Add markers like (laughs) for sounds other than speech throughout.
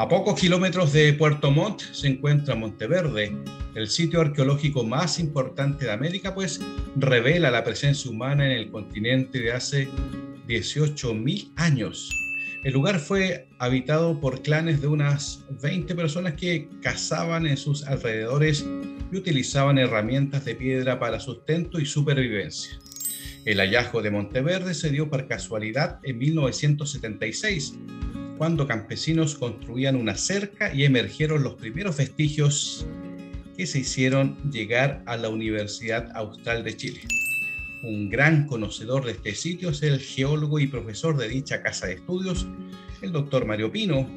A pocos kilómetros de Puerto Montt se encuentra Monteverde, el sitio arqueológico más importante de América, pues revela la presencia humana en el continente de hace 18.000 años. El lugar fue habitado por clanes de unas 20 personas que cazaban en sus alrededores y utilizaban herramientas de piedra para sustento y supervivencia. El hallazgo de Monteverde se dio por casualidad en 1976, cuando campesinos construían una cerca y emergieron los primeros vestigios que se hicieron llegar a la Universidad Austral de Chile. Un gran conocedor de este sitio es el geólogo y profesor de dicha casa de estudios, el doctor Mario Pino,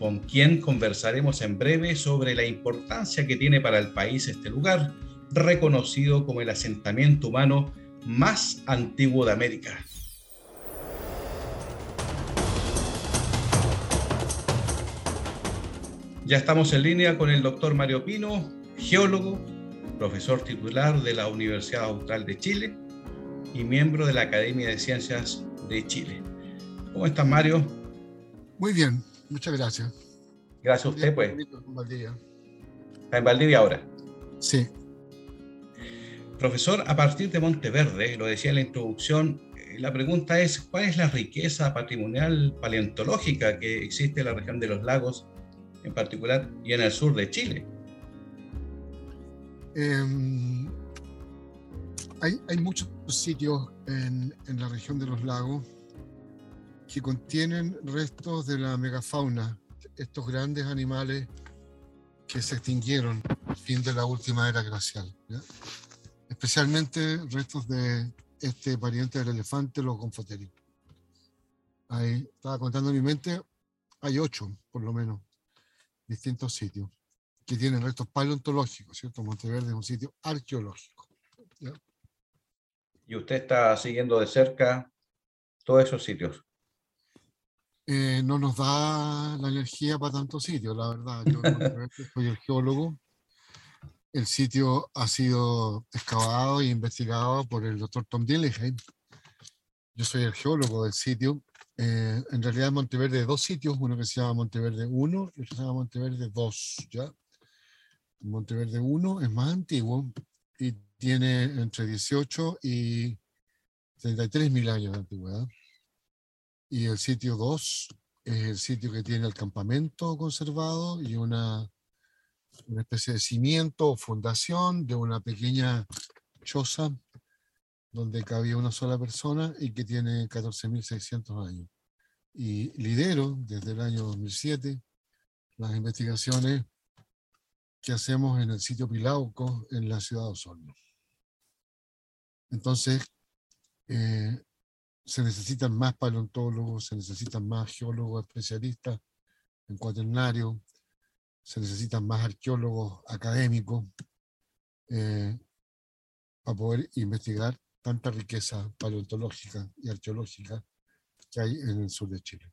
con quien conversaremos en breve sobre la importancia que tiene para el país este lugar, reconocido como el asentamiento humano más antiguo de América. Ya estamos en línea con el doctor Mario Pino, geólogo, profesor titular de la Universidad Austral de Chile y miembro de la Academia de Ciencias de Chile. ¿Cómo estás, Mario? Muy bien, muchas gracias. Gracias a usted, pues. ¿Está en Valdivia ahora? Sí. Profesor, a partir de Monteverde, lo decía en la introducción, eh, la pregunta es, ¿cuál es la riqueza patrimonial paleontológica que existe en la región de los lagos en particular y en el sur de Chile? Em, hay, muchos sitios en, en, la región de los lagos que contienen restos de la megafauna, estos grandes animales que se extinguieron al fin de la última era glacial. ¿ya? especialmente restos de este pariente del elefante, los gonfoteri. Ahí estaba contando en mi mente, hay ocho, por lo menos, distintos sitios que tienen restos paleontológicos, ¿cierto? Monteverde es un sitio arqueológico. ¿Y usted está siguiendo de cerca todos esos sitios? Eh, no nos da la energía para tantos sitios, la verdad. Yo soy el geólogo el sitio ha sido excavado e investigado por el doctor Tom Dillingham. Yo soy el geólogo del sitio. Eh, en realidad en Monteverde dos sitios, uno que se llama Monteverde 1 y otro se llama Monteverde 2. ¿ya? Monteverde 1 es más antiguo y tiene entre 18 y 33 mil años de antigüedad. Y el sitio 2 es el sitio que tiene el campamento conservado y una una especie de cimiento o fundación de una pequeña choza donde cabía una sola persona y que tiene 14.600 años. Y lidero desde el año 2007 las investigaciones que hacemos en el sitio Pilauco en la ciudad de Osorno. Entonces, eh, se necesitan más paleontólogos, se necesitan más geólogos especialistas en cuaternario, se necesitan más arqueólogos académicos eh, para poder investigar tanta riqueza paleontológica y arqueológica que hay en el sur de Chile.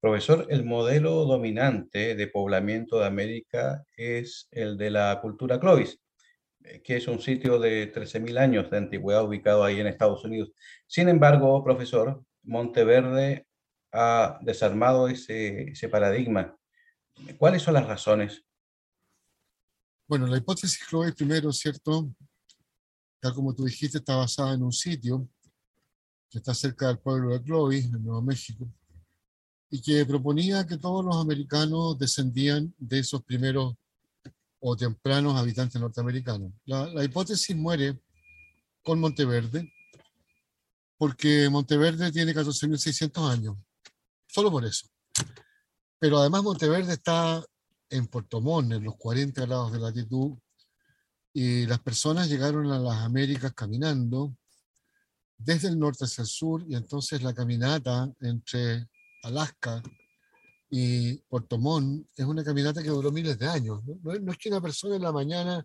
Profesor, el modelo dominante de poblamiento de América es el de la cultura Clovis, eh, que es un sitio de 13.000 años de antigüedad ubicado ahí en Estados Unidos. Sin embargo, profesor, Monteverde ha desarmado ese, ese paradigma ¿Cuáles son las razones? Bueno, la hipótesis Chloe primero, ¿cierto? Tal como tú dijiste, está basada en un sitio que está cerca del pueblo de Clovis, en Nuevo México, y que proponía que todos los americanos descendían de esos primeros o tempranos habitantes norteamericanos. La, la hipótesis muere con Monteverde, porque Monteverde tiene 14.600 años, solo por eso. Pero además Monteverde está en Puerto Montt, en los 40 grados de latitud, y las personas llegaron a las Américas caminando desde el norte hacia el sur y entonces la caminata entre Alaska y Puerto Montt es una caminata que duró miles de años. No, es que una persona en la mañana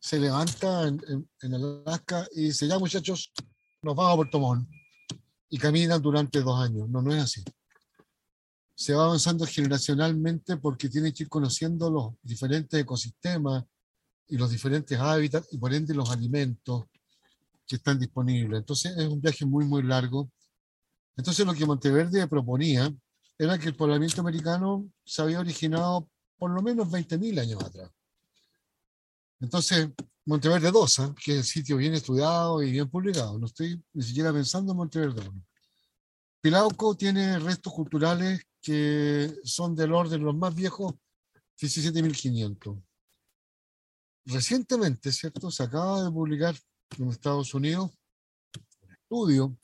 se levanta en, en, Alaska y dice, ya muchachos, nos vamos a Puerto Montt y caminan durante dos años. No, no es así. Se va avanzando generacionalmente porque tiene que ir conociendo los diferentes ecosistemas y los diferentes hábitats y por ende los alimentos que están disponibles. Entonces es un viaje muy, muy largo. Entonces lo que Monteverde proponía era que el poblamiento americano se había originado por lo menos 20.000 años atrás. Entonces, Monteverde 2, ¿ah? que es el sitio bien estudiado y bien publicado, no estoy ni siquiera pensando en Monteverde 1. Pilauco tiene restos culturales que son del orden de los más viejos, 17.500. Recientemente, ¿cierto? Se acaba de publicar en Estados Unidos un estudio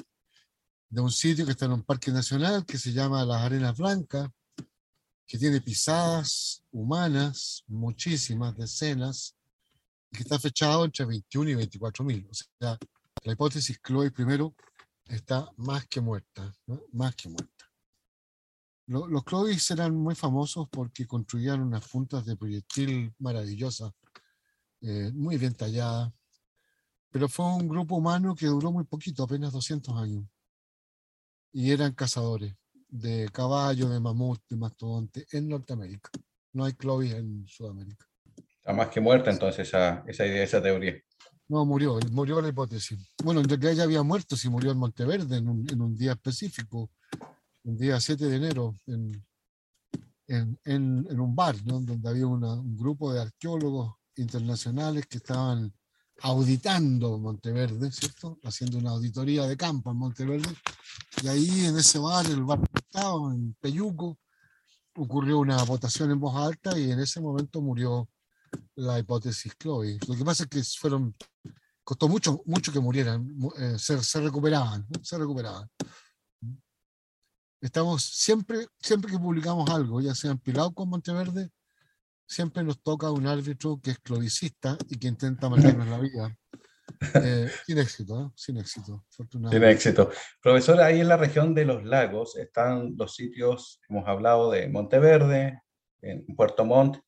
de un sitio que está en un parque nacional que se llama Las Arenas Blancas, que tiene pisadas humanas, muchísimas, decenas, y que está fechado entre 21 y 24 mil. O sea, la hipótesis Chloe primero está más que muerta, más que muerta. Los, Chloes eran muy famosos porque construían unas puntas de proyectil maravillosas, eh, muy bien talladas, pero fue un grupo humano que duró muy poquito, apenas 200 años. Y eran cazadores de caballo, de mamut, de mastodonte en Norteamérica. No hay Chloe en Sudamérica. Está más que muerta entonces esa, esa idea, esa teoría. No, murió, murió la hipótesis. Bueno, en realidad ya había muerto si murió en Monteverde en un, en un día específico, un día 7 de enero, en, en, en, un bar, ¿no? donde había un grupo de arqueólogos internacionales que estaban auditando Monteverde, ¿cierto? Haciendo una auditoría de campo en Monteverde. Y ahí en ese bar, el bar estaba en Peyuco, ocurrió una votación en voz alta y en ese momento murió la hipótesis Chloe. Lo que pasa es que fueron, costó mucho, mucho que murieran, eh, se, se, recuperaban, se recuperaban. Estamos siempre, siempre que publicamos algo, ya sea en Pilau con Monteverde, siempre nos toca un árbitro que es clovicista y que intenta matarnos la vida. (laughs) Eh, sin éxito, ¿eh? sin éxito. Sin éxito. Profesor, ahí en la región de los lagos están los sitios, hemos hablado de Monteverde, en Puerto Montt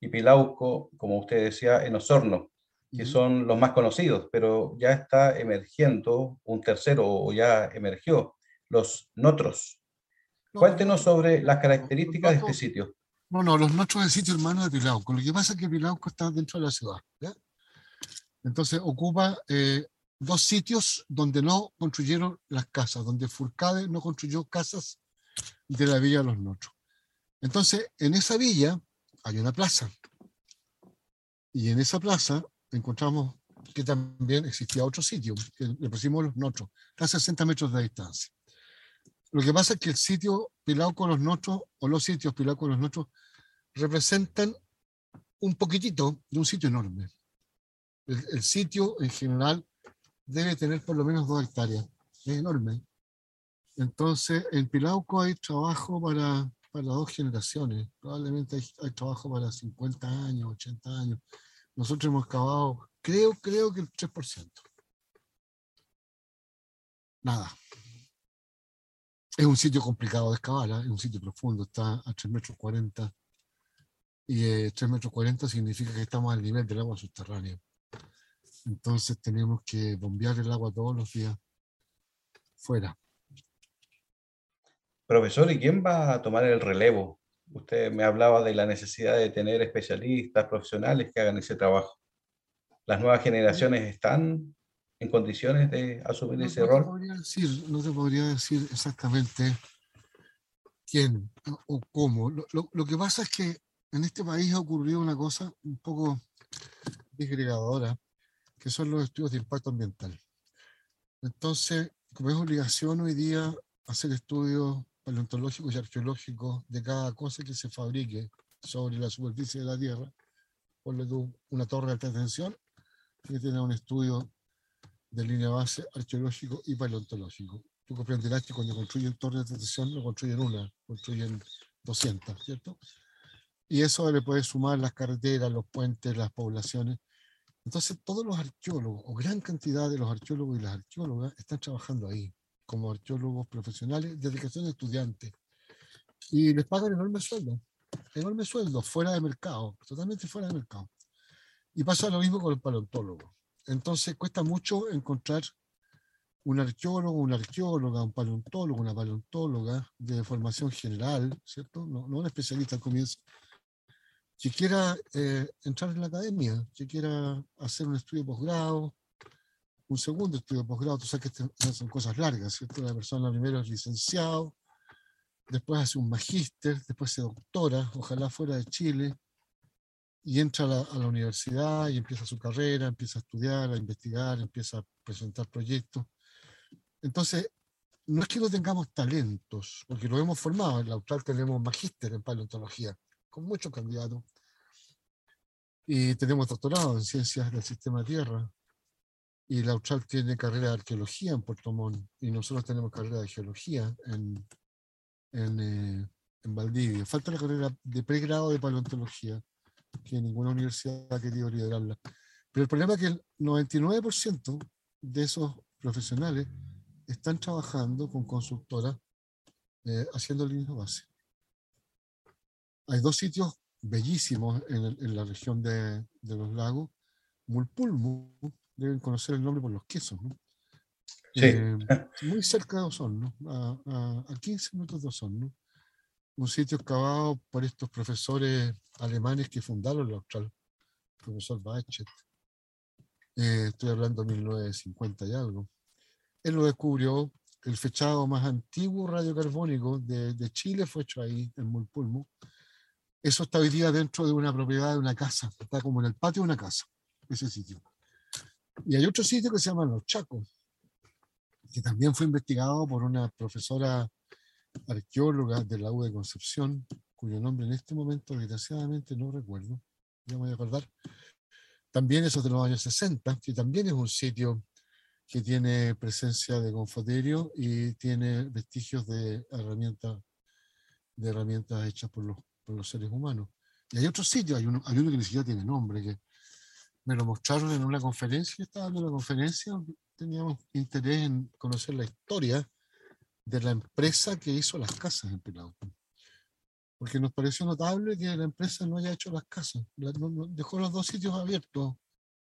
y Pilauco, como usted decía, en Osorno, que son los más conocidos, pero ya está emergiendo un tercero o ya emergió, los Notros. Cuéntenos sobre las características de este sitio. No, no, los nuestros es sitio hermano de Pilauco. Lo que pasa es que Pilauco está dentro de la ciudad. Entonces ocupa eh, dos sitios donde no construyeron las casas, donde Furcade no construyó casas de la Villa de los Notros. Entonces, en esa villa hay una plaza. Y en esa plaza encontramos que también existía otro sitio, que le pusimos los Notros, a 60 metros de distancia. Lo que pasa es que el sitio Pilar con los Nostros, o los sitios Pilar con los Nostros, representan un poquitito de un sitio enorme. El, sitio en general debe tener por lo menos dos hectáreas. Es enorme. Entonces, en Pilauco hay trabajo para, para dos generaciones. Probablemente hay, hay, trabajo para 50 años, 80 años. Nosotros hemos acabado, creo, creo que el 3%. Nada. Es un sitio complicado de excavar, ¿eh? es un sitio profundo, está a 3 metros 40. Y eh, 3 metros 40 significa que estamos al nivel del agua subterránea. Entonces tenemos que bombear el agua todos los días fuera. Profesor, ¿y quién va a tomar el relevo? Usted me hablaba de la necesidad de tener especialistas, profesionales que hagan ese trabajo. ¿Las nuevas generaciones están en condiciones de asumir ese rol? no te podría decir exactamente quién o cómo. Lo, que pasa es que en este país ha ocurrido una cosa un poco disgregadora, que son los estudios de impacto ambiental. Entonces, como es obligación hoy día hacer estudios paleontológicos y arqueológicos de cada cosa que se fabrique sobre la superficie de la Tierra, ponle tú una torre de alta tensión, que tiene un estudio de línea base arqueológico y paleontológico. Tú comprenderás que cuando construyen torres de detención no construyen una, construyen 200, ¿cierto? Y eso le puede sumar las carreteras, los puentes, las poblaciones. Entonces, todos los arqueólogos, o gran cantidad de los arqueólogos y las arqueólogas, están trabajando ahí, como arqueólogos profesionales, dedicación de estudiantes. Y les pagan enormes sueldos, enormes sueldos, fuera de mercado, totalmente fuera de mercado. Y pasa lo mismo con el paleontólogo. Entonces, cuesta mucho encontrar un arqueólogo, una arqueóloga, un paleontólogo, una paleontóloga de formación general, ¿cierto? No, no un especialista al comienzo, que quiera eh, entrar en la academia, que quiera hacer un estudio de posgrado, un segundo estudio de posgrado, tú sabes que este, son cosas largas, ¿cierto? La persona primero es licenciado, después hace un magíster, después se doctora, ojalá fuera de Chile, y entra a la, a la, universidad y empieza su carrera, empieza a estudiar, a investigar, empieza a presentar proyectos. Entonces, no es que no tengamos talentos, porque lo hemos formado. En la tenemos magíster en paleontología, con muchos candidatos. Y tenemos doctorado en ciencias del sistema Tierra. Y la tiene carrera de arqueología en Puerto Montt. Y nosotros tenemos carrera de geología en, en, eh, en Valdivia. Falta la carrera de pregrado de paleontología, que ninguna universidad ha querido liderarla. Pero el problema es que el 99% de esos profesionales están trabajando con consultoras eh, haciendo líneas base. Hay dos sitios bellísimos en, el, en la región de, de, los lagos. Mulpulmu, deben conocer el nombre por los quesos. ¿no? Sí. Eh, muy cerca de Osorno, a, a, a 15 minutos de Osorno. Un sitio excavado por estos profesores alemanes que fundaron la Austral, el profesor Bachet. Eh, estoy hablando de 1950 y algo él lo descubrió, el fechado más antiguo radiocarbónico de, de Chile fue hecho ahí, en Mulpulmo. Eso está hoy día dentro de una propiedad de una casa, está como en el patio de una casa, ese sitio. Y hay otro sitio que se llama Los Chacos, que también fue investigado por una profesora arqueóloga de la U de Concepción, cuyo nombre en este momento desgraciadamente no recuerdo, ya me voy a acordar. También eso es de los años 60, que también es un sitio que tiene presencia de confoterio y tiene vestigios de herramientas de herramientas hechas por los, por los seres humanos. Y hay otros sitios, hay uno, hay uno que ni siquiera tiene nombre, que me lo mostraron en una conferencia, estaba dando una conferencia, teníamos interés en conocer la historia de la empresa que hizo las casas en Pelauco. Porque nos pareció notable que la empresa no haya hecho las casas, dejó los dos sitios abiertos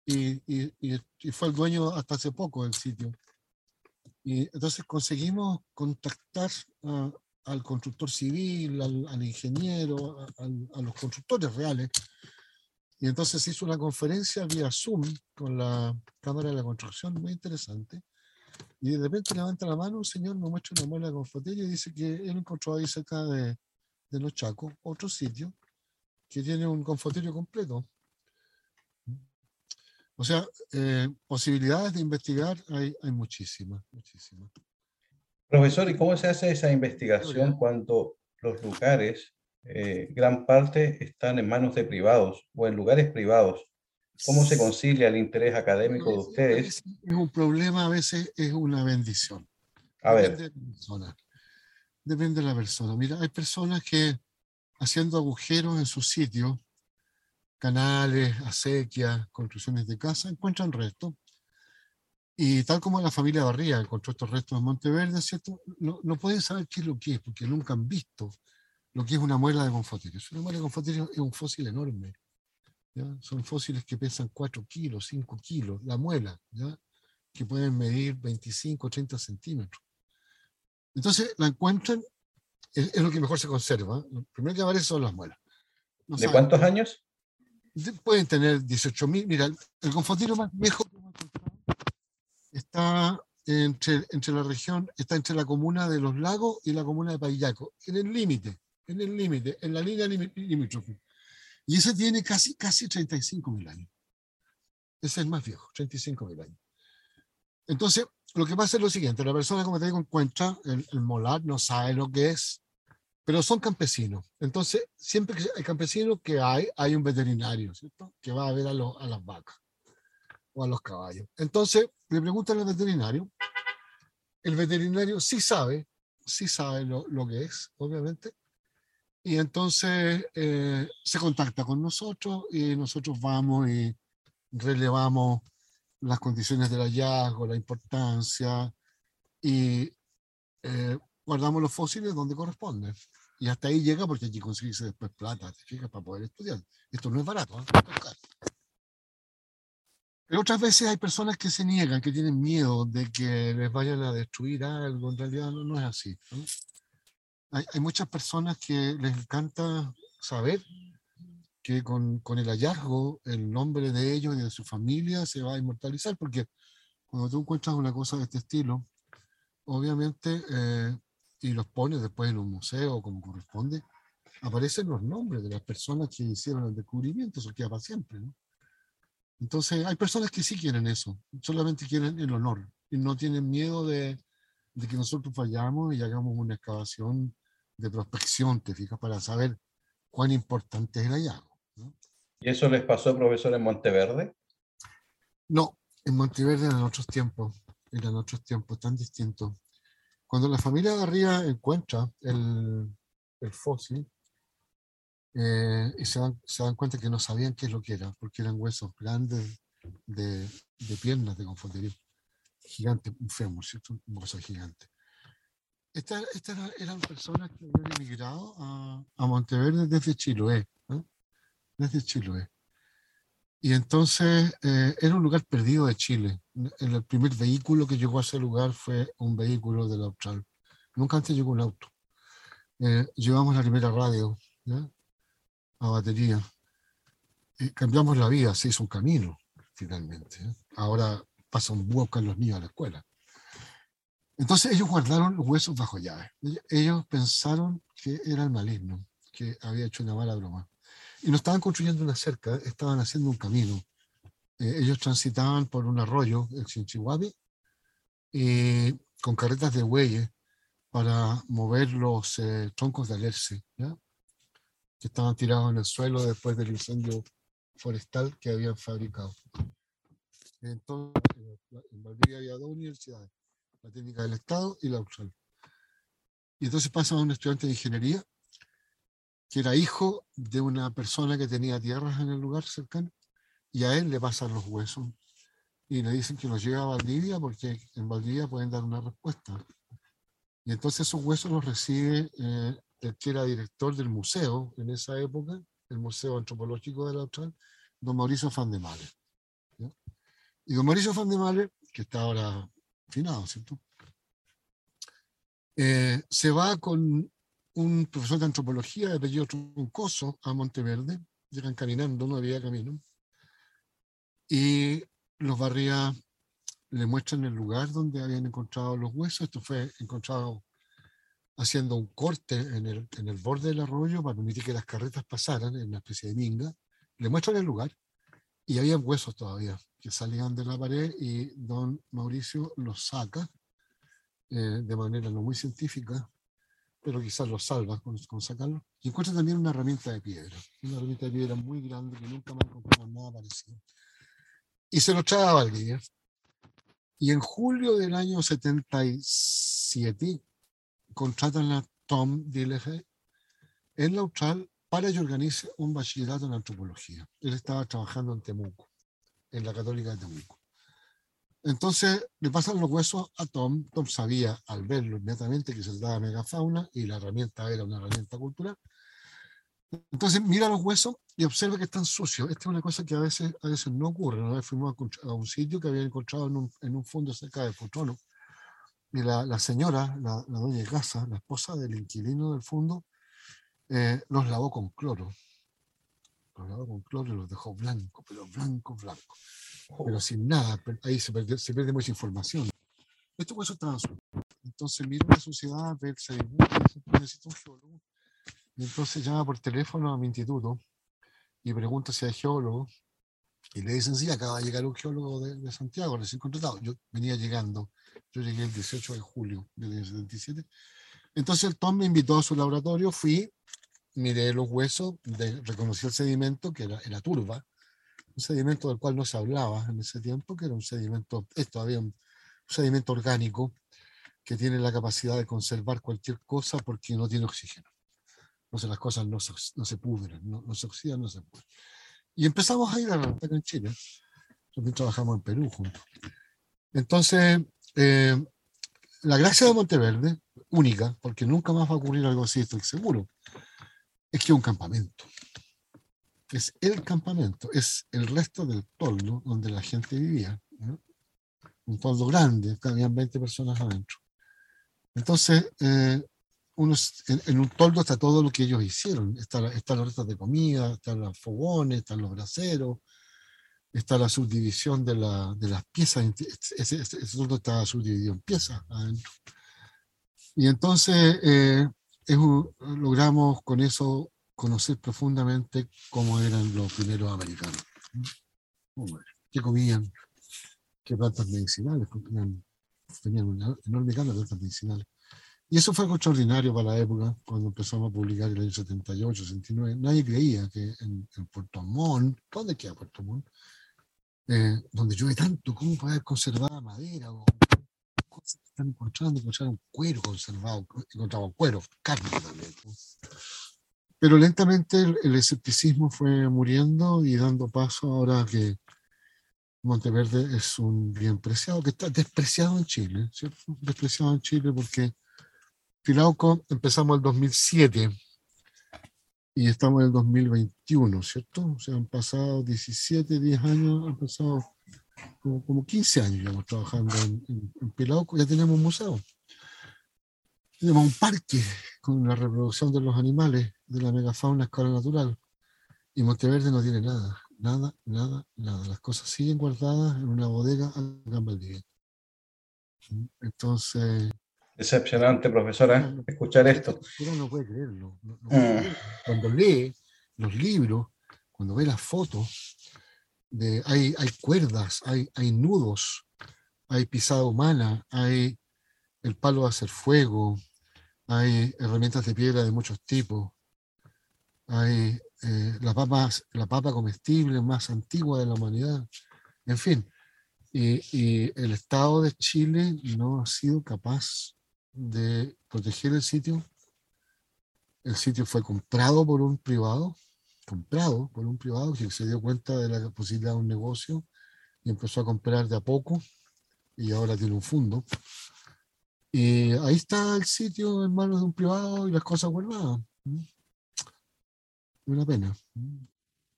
y, y, y, fue el dueño hasta hace poco del sitio. Y entonces conseguimos contactar a, al constructor civil, al, al ingeniero, a, a, los constructores reales. Y entonces hizo una conferencia vía Zoom con la Cámara de la Construcción, muy interesante. Y de repente levanta la mano un señor, nos muestra una muela de confotería y dice que él encontró ahí cerca de, de Los Chacos otro sitio que tiene un confoterio completo. O sea, eh, posibilidades de investigar hay, hay muchísimas, muchísimas. Profesor, ¿y cómo se hace esa investigación cuando los lugares, eh, gran parte, están en manos de privados o en lugares privados? ¿Cómo se concilia el interés académico de ustedes? Es un problema, a veces es una bendición. A ver. Depende de la persona. Depende de la persona. Mira, hay personas que haciendo agujeros en su sitio, canales, acequias, construcciones de casa, encuentran restos. Y tal como la familia Barría encontró estos restos en Monteverde, ¿cierto? No, no, pueden saber qué es lo que es, porque nunca han visto lo que es una muela de confoterio. Una muela de confoterio es un fósil enorme. ¿Ya? Son fósiles que pesan 4 kilos, 5 kilos, la muela, ¿ya? que pueden medir 25, 30 centímetros. Entonces la encuentran, es, es lo que mejor se conserva. Lo primero que aparece son las muelas. No ¿De saben, cuántos años? pueden tener 18.000. Mira, el confoterio más viejo está entre, entre la región, está entre la comuna de Los Lagos y la comuna de Payaco, en el límite, en el límite, en la línea limítrofe. Y ese tiene casi, casi 35.000 años. Ese es el más viejo, 35.000 años. Entonces, lo que pasa es lo siguiente, la persona, como te digo, encuentra el, el molar, no sabe lo que es, pero son campesinos. Entonces, siempre que hay campesinos que hay, hay un veterinario, ¿cierto? Que va a ver a, lo, a las vacas o a los caballos. Entonces, le preguntan al veterinario, el veterinario sí sabe, sí sabe lo, lo que es, obviamente, y entonces eh, se contacta con nosotros y nosotros vamos y relevamos las condiciones del hallazgo, la importancia y eh, guardamos los fósiles donde corresponden. Y hasta ahí llega porque que conseguirse después plata, para poder estudiar. Esto no es barato, ¿eh? Pero otras veces hay personas que se niegan, que tienen miedo de que les vayan a destruir algo. En realidad no, es así. Hay, hay, muchas personas que les encanta saber que con, con, el hallazgo el nombre de ellos y de su familia se va a inmortalizar, porque cuando tú encuentras una cosa de este estilo, obviamente, eh, y los pones después en un museo como corresponde, aparecen los nombres de las personas que hicieron el descubrimiento, eso queda para siempre. ¿no? Entonces, hay personas que sí quieren eso, solamente quieren el honor y no tienen miedo de, de que nosotros fallamos y hagamos una excavación de prospección, te fijas, para saber cuán importante es el hallazgo. ¿Y eso les pasó, profesor, en Monteverde? No, en Monteverde eran otros tiempos, eran otros tiempos tan distintos. Cuando la familia de arriba encuentra el, el fósil, eh, y se dan, se dan, cuenta que no sabían qué es lo que era, porque eran huesos grandes de, de piernas de confundir. Gigante, un fémur, ¿cierto? Un hueso gigante. Estas esta eran personas que habían emigrado a, a Monteverde desde Chiloé, desde Chiloé. Y entonces eh, era un lugar perdido de Chile. El primer vehículo que llegó a ese lugar fue un vehículo del Austral. Nunca antes llegó un auto. Eh, llevamos la primera radio a batería. Y cambiamos la vida, se hizo un camino, finalmente. ¿eh? Ahora pasan buscan los niños a la escuela. Entonces ellos guardaron los huesos bajo llave. Ellos pensaron que era el maligno, que había hecho una mala broma. Y no estaban construyendo una cerca, estaban haciendo un camino. Eh, ellos transitaban por un arroyo, el Chinchihuabi, con carretas de bueyes para mover los eh, troncos de alerce, que estaban tirados en el suelo después del incendio forestal que habían fabricado. Entonces, en Valdivia había dos universidades, la técnica del Estado y la Austral. Y entonces pasa a un estudiante de ingeniería que era hijo de una persona que tenía tierras en el lugar cercano, y a él le pasan los huesos. Y le dicen que los lleva a Valdivia porque en Valdivia pueden dar una respuesta. Y entonces esos huesos los recibe eh, el que era director del museo en esa época, el Museo Antropológico de la Austral, don Mauricio Van de Male. Y don Mauricio Van de Male, que está ahora Eh, se va con un profesor de antropología de apellido Truncoso a Monteverde, llegan caminando, no había camino, y los barría le muestran el lugar donde habían encontrado los huesos. Esto fue encontrado haciendo un corte en el, en el borde del arroyo para permitir que las carretas pasaran en una especie de minga. Le muestran el lugar y había huesos todavía que salían de la pared y don Mauricio los saca eh, de manera no muy científica pero quizás lo salva con, sacarlo. Y encuentra también una herramienta de piedra, una herramienta de piedra muy grande que nunca más encontramos nada parecido. Y se lo trae a Valdivia. Y en julio del año 77 contratan a Tom Dillefe en la Austral para que organice un bachillerato en antropología. Él estaba trabajando en Temuco, en la Católica de Temuco. Entonces le pasan los huesos a Tom. Tom sabía al verlo inmediatamente que se daba megafauna y la herramienta era una herramienta cultural. Entonces mira los huesos y observa que están sucios. Esta es una cosa que a veces, a veces no ocurre. Una vez fuimos a, un sitio que había encontrado en un, en un fondo cerca de Potrono. Y la, la señora, la, la, doña Gaza, la esposa del inquilino del fondo, eh, los lavó con cloro. Lavó con cloro los dejó blancos, pero blancos, blancos pero sin nada, ahí se pierde, se pierde mucha información. Estos huesos estaban Entonces mira la sociedad, ve se necesita un geólogo. Y entonces llama por teléfono a mi instituto y pregunta si hay geólogo. Y le dicen, sí, acaba de llegar un geólogo de, de Santiago, recién contratado. Yo venía llegando, yo llegué el 18 de julio del año 77. Entonces el Tom me invitó a su laboratorio, fui, miré los huesos, de, reconocí el sedimento, que era, era turba, un sedimento del cual no se hablaba en ese tiempo, que era un sedimento, es todavía un, sedimento orgánico que tiene la capacidad de conservar cualquier cosa porque no tiene oxígeno. Entonces las cosas no se, no se pudren, no, se oxidan, no se pudren. Y empezamos a ir a la en Chile. también trabajamos en Perú juntos. Entonces, eh, la gracia de Monteverde, única, porque nunca más va a ocurrir algo así, estoy seguro, es que un campamento. Es el campamento, es el resto del toldo donde la gente vivía. Un toldo grande, habían 20 personas adentro. Entonces, eh, en, un toldo está todo lo que ellos hicieron. Están está los restos de comida, están los fogones, están los braseros, está la subdivisión de, la, de las piezas. Ese, ese, toldo está subdividido en piezas adentro. Y entonces eh, logramos con eso conocer profundamente cómo eran los primeros americanos. ¿Qué comían? ¿Qué plantas medicinales? Tenían, tenían una enorme gama de plantas medicinales. Y eso fue algo extraordinario para la época, cuando empezamos a publicar en el año 78, 79. Nadie creía que en, Puerto Montt, ¿dónde queda Puerto Montt? Eh, donde llueve tanto, ¿cómo puede haber conservada madera o cosas que están encontrando? Encontraron cuero conservado, encontraban cuero, carne también. Pero lentamente el, escepticismo fue muriendo y dando paso ahora que Monteverde es un bien preciado, que está despreciado en Chile, ¿cierto? Despreciado en Chile porque Filauco empezamos el 2007 y estamos en el 2021, ¿cierto? O sea, han pasado 17, 10 años, han pasado como, como 15 años ya trabajando en, en, Filauco, ya tenemos un museo. Tenemos un parque con la reproducción de los animales de la megafauna a escala natural. Y Monteverde no tiene nada, nada, nada, nada. Las cosas siguen guardadas en una bodega acá en Entonces, Decepcionante, profesora, escuchar esto. Uno no puede creerlo. Mm. Cuando lee los libros, cuando ve las fotos, hay, hay cuerdas, hay, hay nudos, hay pisada humana, hay el palo de hacer fuego, hay herramientas de piedra de muchos tipos, hay eh, la, papa, la papa comestible más antigua de la humanidad, en fin. Y, el Estado de Chile no ha sido capaz de proteger el sitio. El sitio fue comprado por un privado, comprado por un privado que se dio cuenta de la posibilidad de un negocio y empezó a comprar de a poco y ahora tiene un fondo. Y ahí está el sitio en manos de un privado y las cosas guardadas. Una pena.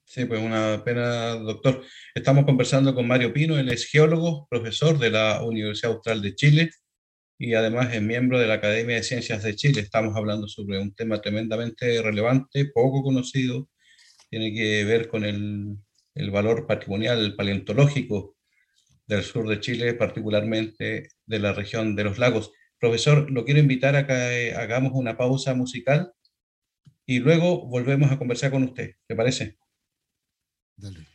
Sí, pues una pena, doctor. Estamos conversando con Mario Pino, él es geólogo, profesor de la Universidad Austral de Chile y además es miembro de la Academia de Ciencias de Chile. Estamos hablando sobre un tema tremendamente relevante, poco conocido, tiene que ver con el, el valor patrimonial paleontológico del sur de Chile, particularmente de la región de los lagos. Profesor, lo quiero invitar a que hagamos una pausa musical y luego volvemos a conversar con usted. ¿Te parece? Dale.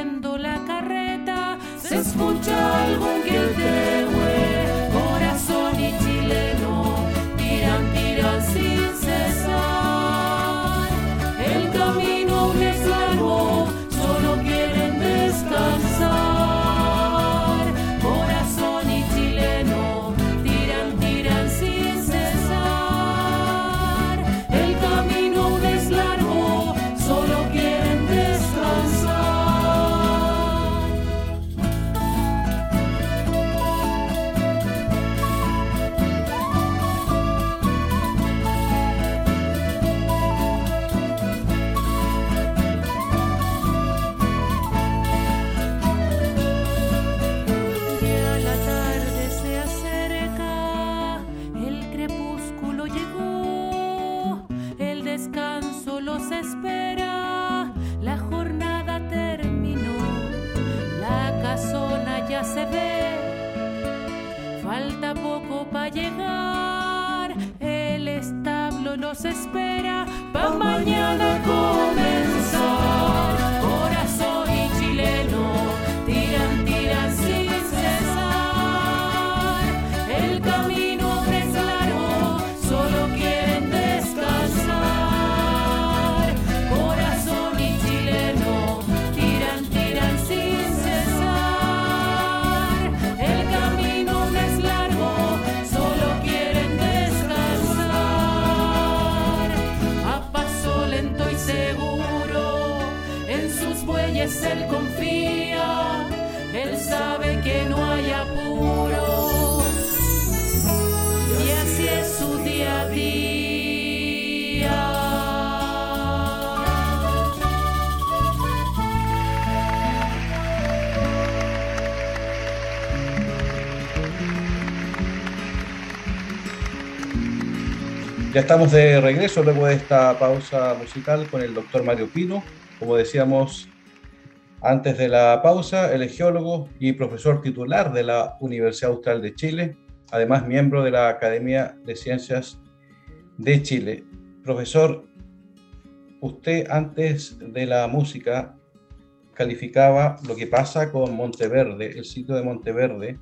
yendo la carreta, se escucha algo que inquietante. poco para llegar. El establo nos espera para mañana comenzar. Él confía. Él sabe que no hay apuro. Y así es su día a día. Ya estamos de regreso luego de esta pausa musical con el doctor Mario Pino. Como decíamos antes de la pausa, el geólogo y profesor titular de la Universidad Austral de Chile, además miembro de la Academia de Ciencias de Chile. Profesor, usted antes de la música calificaba lo que pasa con Monteverde, el sitio de Monteverde,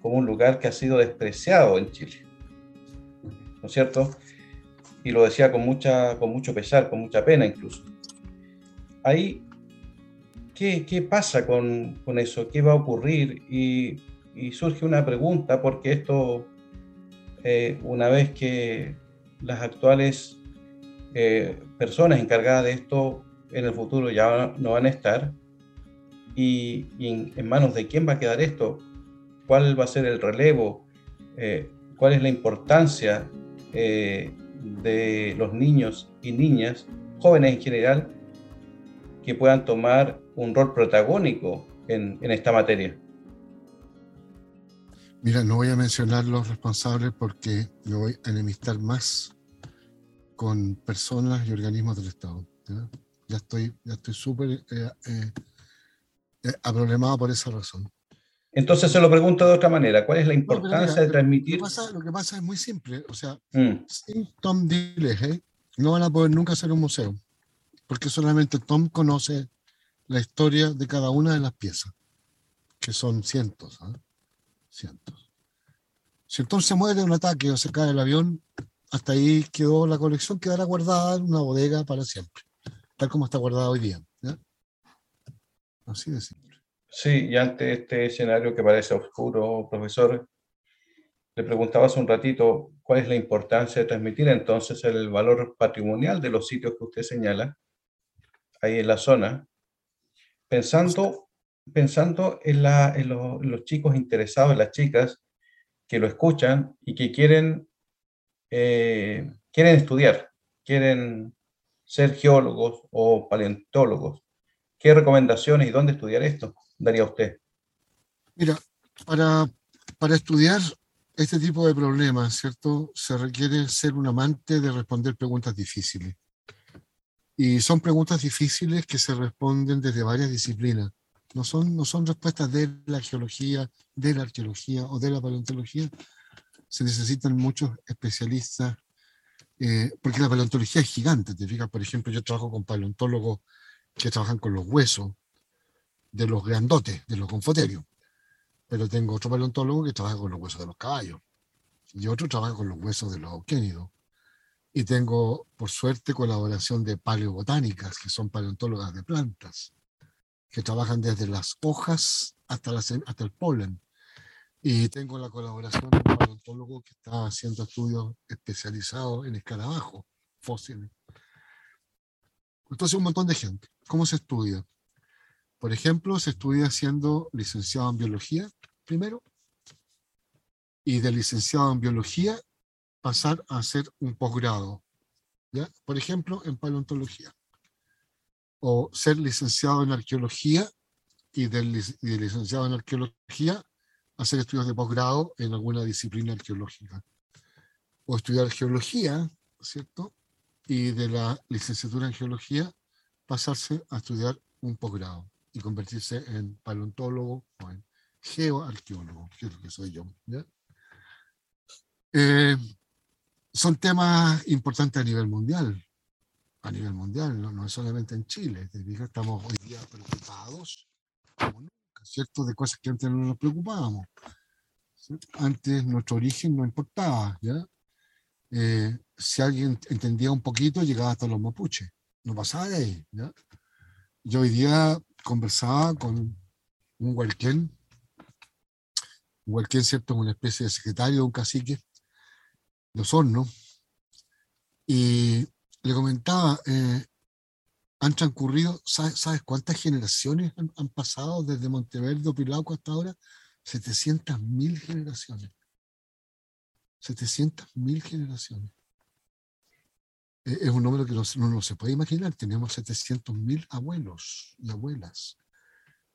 como un lugar que ha sido despreciado en Chile. ¿No es cierto? Y lo decía con, mucha, con mucho pesar, con mucha pena incluso. Ahí, ¿qué, pasa con, con, eso? ¿Qué va a ocurrir? Y, surge una pregunta, porque esto, eh, una vez que las actuales eh, personas encargadas de esto en el futuro ya no van a estar, y, en, manos de quién va a quedar esto, cuál va a ser el relevo, eh, cuál es la importancia de los niños y niñas, jóvenes en general, que puedan tomar un rol protagónico en, en, esta materia. Mira, no voy a mencionar los responsables porque me voy a enemistar más con personas y organismos del Estado. ¿ya? Ya estoy ya estoy súper eh, eh, eh, aproblemado por esa razón. Entonces se lo pregunto de otra manera, ¿cuál es la importancia no, mira, de transmitir? Lo que, pasa, lo que, pasa, es muy simple, o sea, mm. sin Tom Dillehay no van a poder nunca hacer un museo, porque solamente Tom conoce la historia de cada una de las piezas, que son cientos, ¿eh? cientos. Si Tom se muere un ataque o se cae el avión, hasta ahí quedó la colección, quedará guardada en una bodega para siempre, tal como está guardada hoy día. ¿ya? Así de simple. Sí, y ante este escenario que parece oscuro, profesor, le preguntaba hace un ratito cuál es la importancia de transmitir entonces el valor patrimonial de los sitios que usted señala ahí en la zona, pensando, pensando en, la, los chicos interesados, en las chicas que lo escuchan y que quieren, eh, quieren estudiar, quieren ser geólogos o paleontólogos. ¿Qué recomendaciones y dónde estudiar esto? daría usted? Mira, para, para estudiar este tipo de problemas, ¿cierto? Se requiere ser un amante de responder preguntas difíciles. Y son preguntas difíciles que se responden desde varias disciplinas. No son, no son respuestas de la geología, de la arqueología o de la paleontología. Se necesitan muchos especialistas, eh, porque la paleontología es gigante. Te fijas, por ejemplo, yo trabajo con paleontólogos que trabajan con los huesos, de los grandotes, de los confoterios. Pero tengo otro paleontólogo que trabaja con los huesos de los caballos. Y otro trabaja con los huesos de los auquénidos. Y tengo, por suerte, colaboración de paleobotánicas, que son paleontólogas de plantas, que trabajan desde las hojas hasta, hasta el polen. Y tengo la colaboración de un paleontólogo que está haciendo estudios especializados en escarabajos fósiles. Entonces, un montón de gente. ¿Cómo se estudia? Por ejemplo, se estudia siendo licenciado en biología primero y de licenciado en biología pasar a hacer un posgrado. ¿ya? Por ejemplo, en paleontología. O ser licenciado en arqueología y de, y de licenciado en arqueología hacer estudios de posgrado en alguna disciplina arqueológica. O estudiar geología, ¿cierto? Y de la licenciatura en geología pasarse a estudiar un posgrado y convertirse en paleontólogo o en geoarqueólogo, que es lo que soy yo. ¿ya? Eh, son temas importantes a nivel mundial. A nivel mundial, no, no solamente en Chile. Estamos hoy día preocupados, como nunca, ¿cierto? De cosas que antes no nos preocupábamos. Antes nuestro origen no importaba, ¿ya? Eh, si alguien entendía un poquito, llegaba hasta los mapuches. No pasaba de ahí, ¿ya? Yo hoy día conversaba con un huelquén, un huelquén, ¿cierto? Una especie de secretario un cacique, los hornos, y le comentaba, eh, han transcurrido, ¿sabes, cuántas generaciones han, pasado desde Monteverde o Pilauco hasta ahora? 700.000 generaciones. 700.000 generaciones. E, es un número que no, no, se puede imaginar. Tenemos 700.000 abuelos y abuelas.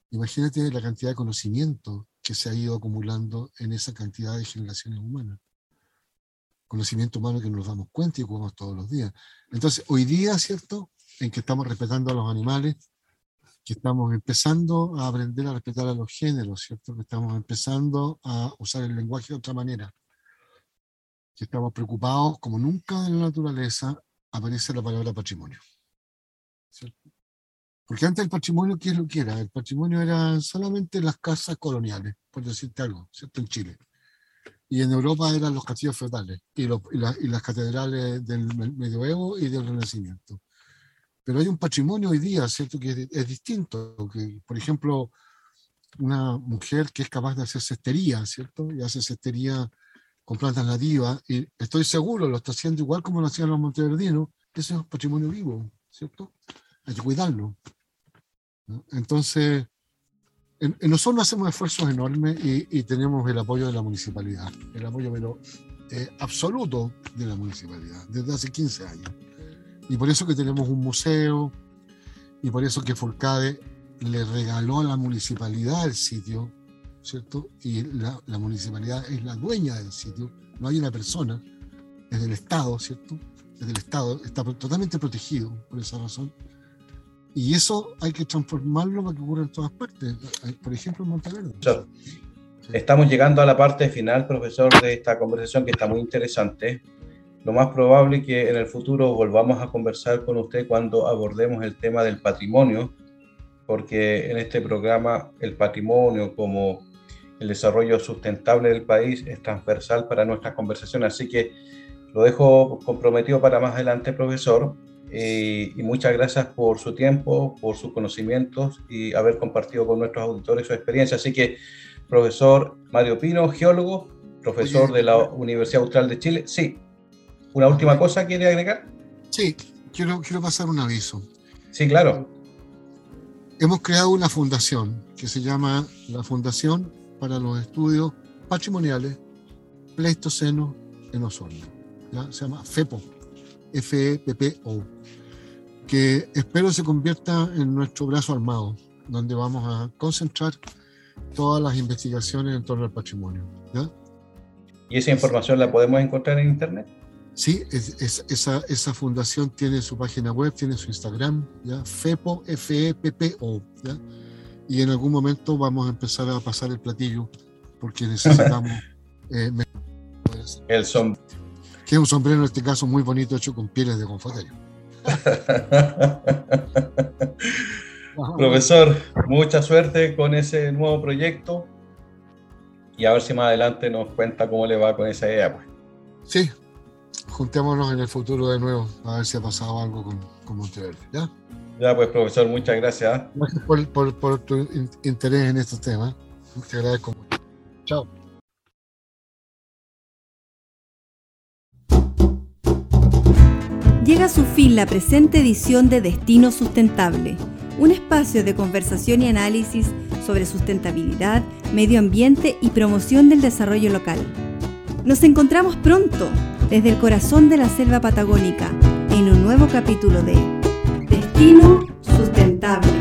Imagínate la cantidad de conocimiento que se ha ido acumulando en esa cantidad de generaciones humanas conocimiento humano que nos damos cuenta y ocupamos todos los días. Entonces, hoy día, ¿cierto? En que estamos respetando a los animales, que estamos empezando a aprender a respetar a los géneros, ¿cierto? Que estamos empezando a usar el lenguaje de otra manera. Que estamos preocupados, como nunca en la naturaleza, aparece la palabra patrimonio. ¿cierto? Porque antes el patrimonio, ¿qué es lo que era? El patrimonio era solamente las casas coloniales, por decirte algo, ¿cierto? En Chile y en Europa eran los castillos feudales y, y, las catedrales del medioevo y del renacimiento. Pero hay un patrimonio hoy día, ¿cierto?, que es, distinto. Que, por ejemplo, una mujer que es capaz de hacer cestería, ¿cierto? Y hace cestería con plantas nativas, y estoy seguro, lo está haciendo igual como lo hacían los monteverdinos, ese es un patrimonio vivo, ¿cierto? Hay que cuidarlo. Entonces, en, nosotros hacemos esfuerzos enormes y, tenemos el apoyo de la municipalidad, el apoyo eh, absoluto de la municipalidad desde hace 15 años. Y por eso que tenemos un museo y por eso que Forcade le regaló a la municipalidad el sitio, ¿cierto? Y la, la municipalidad es la dueña del sitio, no hay una persona, es del Estado, ¿cierto? Es del Estado, está totalmente protegido por esa razón y eso hay que transformarlo para que ocurra en todas partes, por ejemplo en Monteverde. Estamos llegando a la parte final, profesor, de esta conversación que está muy interesante. Lo más probable es que en el futuro volvamos a conversar con usted cuando abordemos el tema del patrimonio, porque en este programa el patrimonio como el desarrollo sustentable del país es transversal para nuestras conversaciones. Así que lo dejo comprometido para más adelante, profesor. Eh, y muchas gracias por su tiempo, por sus conocimientos y haber compartido con nuestros auditores su experiencia. Así que, profesor Mario Pino, geólogo, profesor de la Universidad Austral de Chile. Sí, ¿una última cosa quiere agregar? Sí, quiero, quiero pasar un aviso. Sí, claro. Hemos creado una fundación que se llama la Fundación para los Estudios Patrimoniales Pleistoceno en Osorno. ¿ya? Se llama FEPO FEPPO, que espero se convierta en nuestro brazo armado, donde vamos a concentrar todas las investigaciones en torno al patrimonio. ¿Y esa información la podemos encontrar en Internet? Sí, esa, esa, fundación tiene su página web, tiene su Instagram, ¿ya? FEPO, F-E-P-P-O, y en algún momento vamos a empezar a pasar el platillo, porque necesitamos... (laughs) eh, el son que es un sombrero en este caso muy bonito hecho con pieles de confoterio. (laughs) Profesor, mucha suerte con ese nuevo proyecto y a ver si más adelante nos cuenta cómo le va con esa idea. Pues. Sí, juntémonos en el futuro de nuevo a ver si ha pasado algo con, con Monteverde. ¿ya? ya, pues profesor, muchas gracias. Gracias por, por, por tu interés en estos temas. Te agradezco mucho. Chao. Llega a su fin la presente edición de Destino Sustentable, un espacio de conversación y análisis sobre sustentabilidad, medio ambiente y promoción del desarrollo local. Nos encontramos pronto desde el corazón de la selva patagónica en un nuevo capítulo de Destino Sustentable.